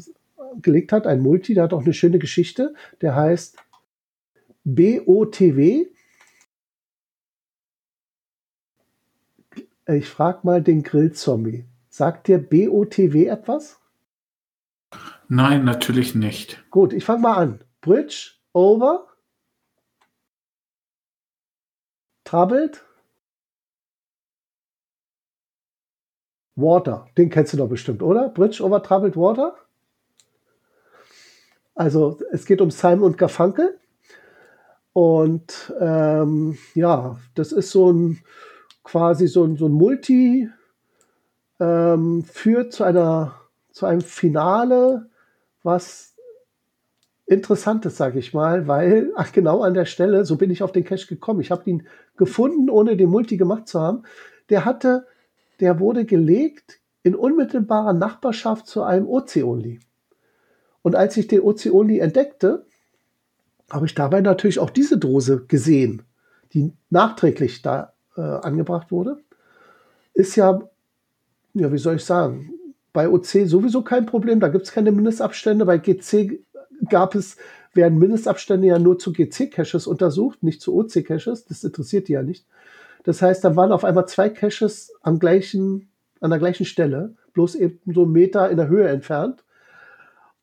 gelegt hat, ein Multi, der hat auch eine schöne Geschichte. Der heißt BOTW. Ich frage mal den Grillzombie. Sagt dir BOTW etwas? Nein, natürlich nicht. Gut, ich fange mal an. Bridge over Troubled Water. Den kennst du doch bestimmt, oder? Bridge over Troubled Water? Also es geht um Simon und Garfunkel. Und ähm, ja, das ist so ein quasi so ein, so ein Multi, ähm, führt zu einer zu einem Finale, was interessant ist, sage ich mal, weil ach, genau an der Stelle, so bin ich auf den Cache gekommen. Ich habe ihn gefunden, ohne den Multi gemacht zu haben. Der hatte, der wurde gelegt in unmittelbarer Nachbarschaft zu einem OC-Only. Und als ich den OC-Only entdeckte, habe ich dabei natürlich auch diese Dose gesehen, die nachträglich da äh, angebracht wurde. Ist ja, ja, wie soll ich sagen, bei OC sowieso kein Problem, da gibt es keine Mindestabstände. Bei GC gab es, werden Mindestabstände ja nur zu GC-Caches untersucht, nicht zu OC-Caches. Das interessiert die ja nicht. Das heißt, da waren auf einmal zwei Caches am gleichen, an der gleichen Stelle, bloß eben so einen Meter in der Höhe entfernt.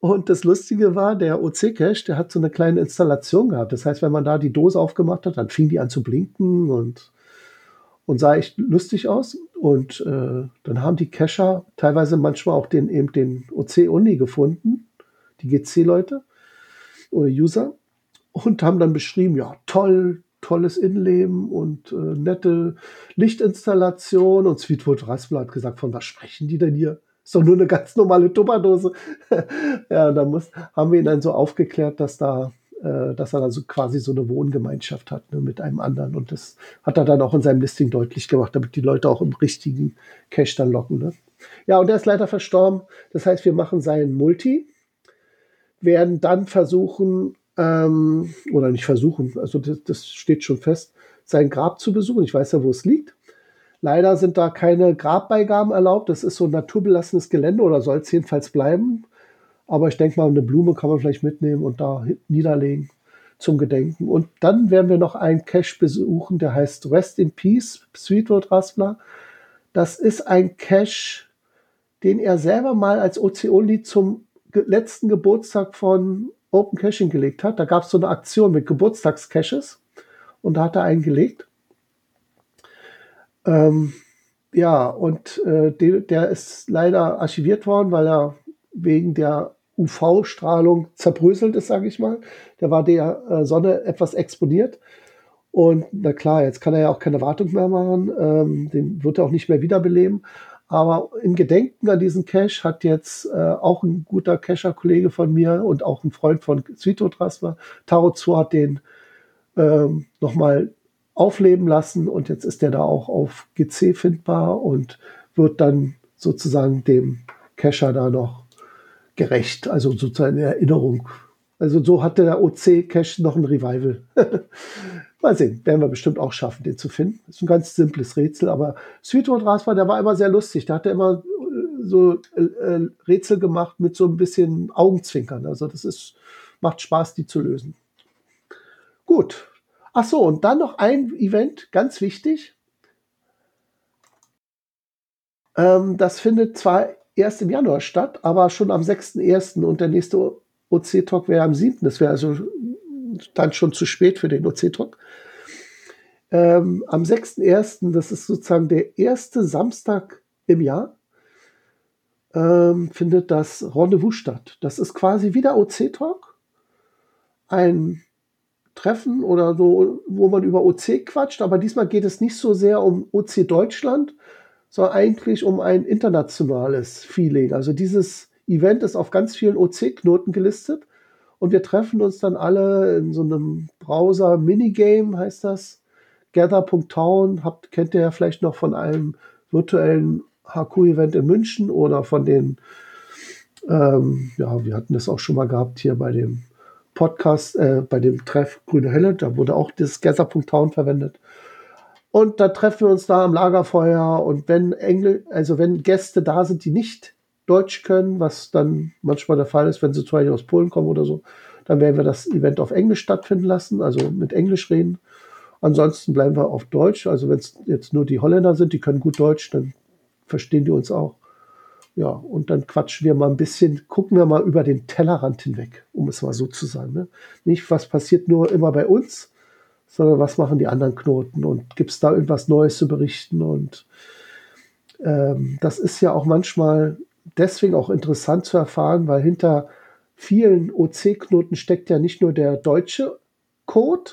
Und das Lustige war, der OC-Cache, der hat so eine kleine Installation gehabt. Das heißt, wenn man da die Dose aufgemacht hat, dann fing die an zu blinken und, und sah echt lustig aus. Und äh, dann haben die Cacher teilweise manchmal auch den, eben den OC-Uni gefunden, die GC-Leute oder User, und haben dann beschrieben, ja, toll, tolles Innenleben und äh, nette Lichtinstallation. Und Sweetwood Raspel hat gesagt, von was sprechen die denn hier? Doch nur eine ganz normale Tupperdose. ja, da muss, haben wir ihn dann so aufgeklärt, dass da, äh, dass er da so quasi so eine Wohngemeinschaft hat ne, mit einem anderen. Und das hat er dann auch in seinem Listing deutlich gemacht, damit die Leute auch im richtigen Cash dann locken. Ne? Ja, und er ist leider verstorben. Das heißt, wir machen seinen Multi, werden dann versuchen, ähm, oder nicht versuchen, also das, das steht schon fest, sein Grab zu besuchen. Ich weiß ja, wo es liegt. Leider sind da keine Grabbeigaben erlaubt. Das ist so ein naturbelassenes Gelände oder soll es jedenfalls bleiben. Aber ich denke mal, eine Blume kann man vielleicht mitnehmen und da niederlegen zum Gedenken. Und dann werden wir noch einen Cache besuchen, der heißt Rest in Peace, Sweetwood Raspler. Das ist ein Cache, den er selber mal als OC-Only zum letzten Geburtstag von Open Caching gelegt hat. Da gab es so eine Aktion mit Geburtstagscaches und da hat er einen gelegt. Ähm, ja, und äh, de, der ist leider archiviert worden, weil er wegen der UV-Strahlung zerbröselt ist, sage ich mal. Der war der äh, Sonne etwas exponiert. Und na klar, jetzt kann er ja auch keine Wartung mehr machen. Ähm, den wird er auch nicht mehr wiederbeleben. Aber im Gedenken an diesen Cache hat jetzt äh, auch ein guter Cacher-Kollege von mir und auch ein Freund von Zwito Trasper, Taro Zu, hat den ähm, nochmal aufleben lassen und jetzt ist der da auch auf GC findbar und wird dann sozusagen dem Cacher da noch gerecht, also sozusagen in Erinnerung. Also so hatte der OC-Cache noch ein Revival. Mal sehen, werden wir bestimmt auch schaffen, den zu finden. Ist ein ganz simples Rätsel, aber Sweetwood Rasper, der war immer sehr lustig. Der hatte immer äh, so äh, Rätsel gemacht mit so ein bisschen Augenzwinkern. Also das ist, macht Spaß, die zu lösen. Gut, Ach so, und dann noch ein Event, ganz wichtig. Ähm, das findet zwar erst im Januar statt, aber schon am 6.1. und der nächste OC-Talk wäre am 7. Das wäre also dann schon zu spät für den OC-Talk. Ähm, am 6.1., das ist sozusagen der erste Samstag im Jahr, ähm, findet das Rendezvous statt. Das ist quasi wie der OC-Talk. Ein Treffen oder so, wo man über OC quatscht, aber diesmal geht es nicht so sehr um OC Deutschland, sondern eigentlich um ein internationales Feeling. Also dieses Event ist auf ganz vielen OC-Knoten gelistet Und wir treffen uns dann alle in so einem Browser-Minigame, heißt das. Gather.town, habt, kennt ihr ja vielleicht noch von einem virtuellen HQ-Event in München oder von den, ähm, ja, wir hatten das auch schon mal gehabt hier bei dem Podcast, äh, bei dem Treff Grüne Helle, da wurde auch das Gather.town verwendet. Und da treffen wir uns da am Lagerfeuer und wenn Engl also wenn Gäste da sind, die nicht Deutsch können, was dann manchmal der Fall ist, wenn sie zum Beispiel aus Polen kommen oder so, dann werden wir das Event auf Englisch stattfinden lassen, also mit Englisch reden. Ansonsten bleiben wir auf Deutsch. Also wenn es jetzt nur die Holländer sind, die können gut Deutsch, dann verstehen die uns auch. Ja, und dann quatschen wir mal ein bisschen, gucken wir mal über den Tellerrand hinweg, um es mal so zu sagen. Ne? Nicht, was passiert nur immer bei uns, sondern was machen die anderen Knoten und gibt es da irgendwas Neues zu berichten. Und ähm, das ist ja auch manchmal deswegen auch interessant zu erfahren, weil hinter vielen OC-Knoten steckt ja nicht nur der deutsche Code,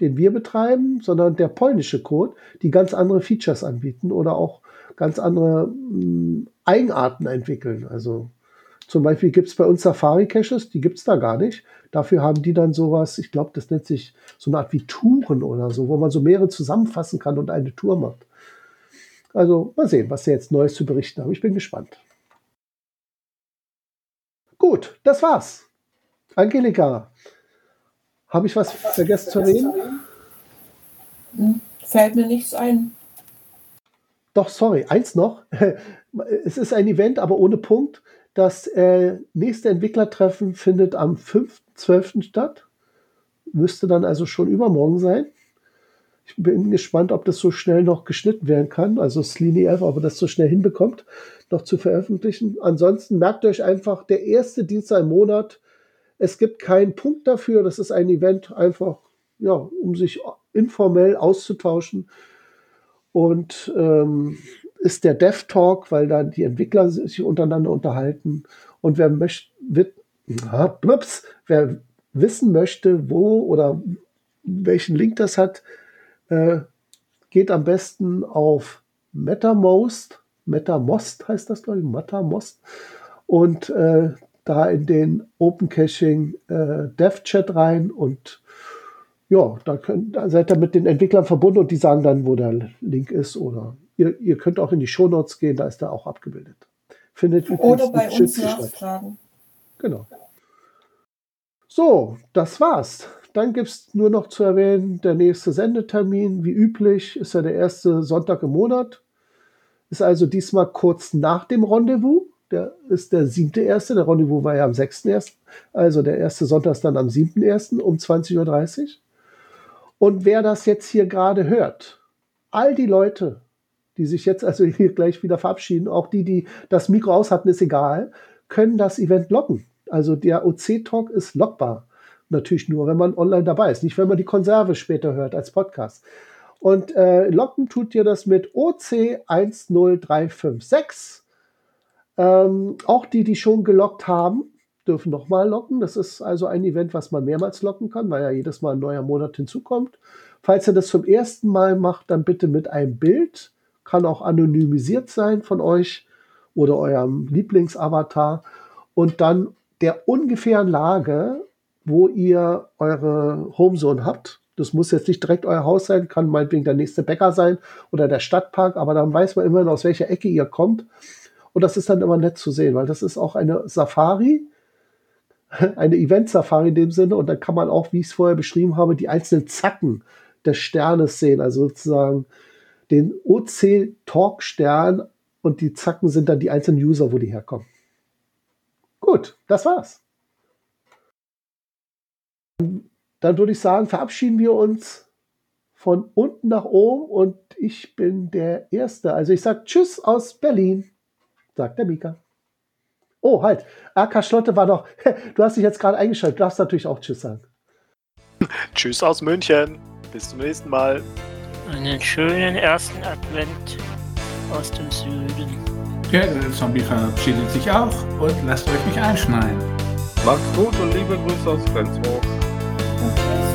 den wir betreiben, sondern der polnische Code, die ganz andere Features anbieten oder auch ganz andere mh, hm, Eigenarten entwickeln. Also zum Beispiel gibt es bei uns Safari-Caches, die gibt es da gar nicht. Dafür haben die dann sowas, ich glaube, das nennt sich so eine Art wie Touren oder so, wo man so mehrere zusammenfassen kann und eine Tour macht. Also mal sehen, was sie jetzt Neues zu berichten haben. Ich bin gespannt. Gut, das war's. Angelika, habe ich was vergessen zu erwähnen? Hm, fällt mir nichts ein. Doch, sorry, eins noch. Es ist ein Event, aber ohne Punkt. Das äh, nächste Entwicklertreffen findet am 5.12. statt. Müsste dann also schon übermorgen sein. Ich bin gespannt, ob das so schnell noch geschnitten werden kann. Also Slini F, ob er das so schnell hinbekommt, noch zu veröffentlichen. Ansonsten merkt euch einfach, der erste Dienstag im Monat. Es gibt keinen Punkt dafür. Das ist ein Event einfach, ja, um sich informell auszutauschen. Und ähm, ist der Dev Talk, weil da die Entwickler sich untereinander unterhalten. Und wer möchte, wird, na, plups, wer wissen möchte, wo oder welchen Link das hat, äh, geht am besten auf MetaMost, MetaMost heißt das, glaube ich, MetaMost. Und äh, da in den Open Caching äh, Dev Chat rein und ja, da, könnt, da seid ihr mit den Entwicklern verbunden und die sagen dann, wo der Link ist. Oder ihr, ihr könnt auch in die Shownotes gehen, da ist er auch abgebildet. Findet Oder bei uns nachfragen. Genau. So, das war's. Dann gibt es nur noch zu erwähnen, der nächste Sendetermin, wie üblich, ist ja der erste Sonntag im Monat. Ist also diesmal kurz nach dem Rendezvous. Der ist der siebte erste. Der Rendezvous war ja am 6.1. Also der erste Sonntag ist dann am 7.1. um 20.30 Uhr. Und wer das jetzt hier gerade hört, all die Leute, die sich jetzt also hier gleich wieder verabschieden, auch die, die das Mikro aus hatten, ist egal, können das Event loggen. Also der OC-Talk ist lockbar. Natürlich nur, wenn man online dabei ist, nicht wenn man die Konserve später hört als Podcast. Und äh, locken tut ihr das mit OC10356. Ähm, auch die, die schon gelockt haben, dürfen nochmal locken. Das ist also ein Event, was man mehrmals locken kann, weil ja jedes Mal ein neuer Monat hinzukommt. Falls ihr das zum ersten Mal macht, dann bitte mit einem Bild. Kann auch anonymisiert sein von euch oder eurem Lieblingsavatar. Und dann der ungefähren Lage wo ihr eure Homezone habt. Das muss jetzt nicht direkt euer Haus sein, kann meinetwegen der nächste Bäcker sein oder der Stadtpark, aber dann weiß man immerhin, aus welcher Ecke ihr kommt. Und das ist dann immer nett zu sehen, weil das ist auch eine Safari, eine Event-Safari in dem Sinne. Und dann kann man auch, wie ich es vorher beschrieben habe, die einzelnen Zacken des Sternes sehen, also sozusagen den OC-Talk-Stern und die Zacken sind dann die einzelnen User, wo die herkommen. Gut, das war's. Dann würde ich sagen, verabschieden wir uns von unten nach oben und ich bin der Erste. Also ich sage Tschüss aus Berlin, sagt der Mika. Oh, halt. AK Schlotte war noch. Du hast dich jetzt gerade eingeschaltet. Du darfst natürlich auch Tschüss sagen. Tschüss aus München. Bis zum nächsten Mal. Einen schönen ersten Advent aus dem Süden. Ja, der Zombie verabschiedet sich auch und lasst euch nicht einschneiden. Macht's gut und liebe Grüße aus Flensburg. Tschüss.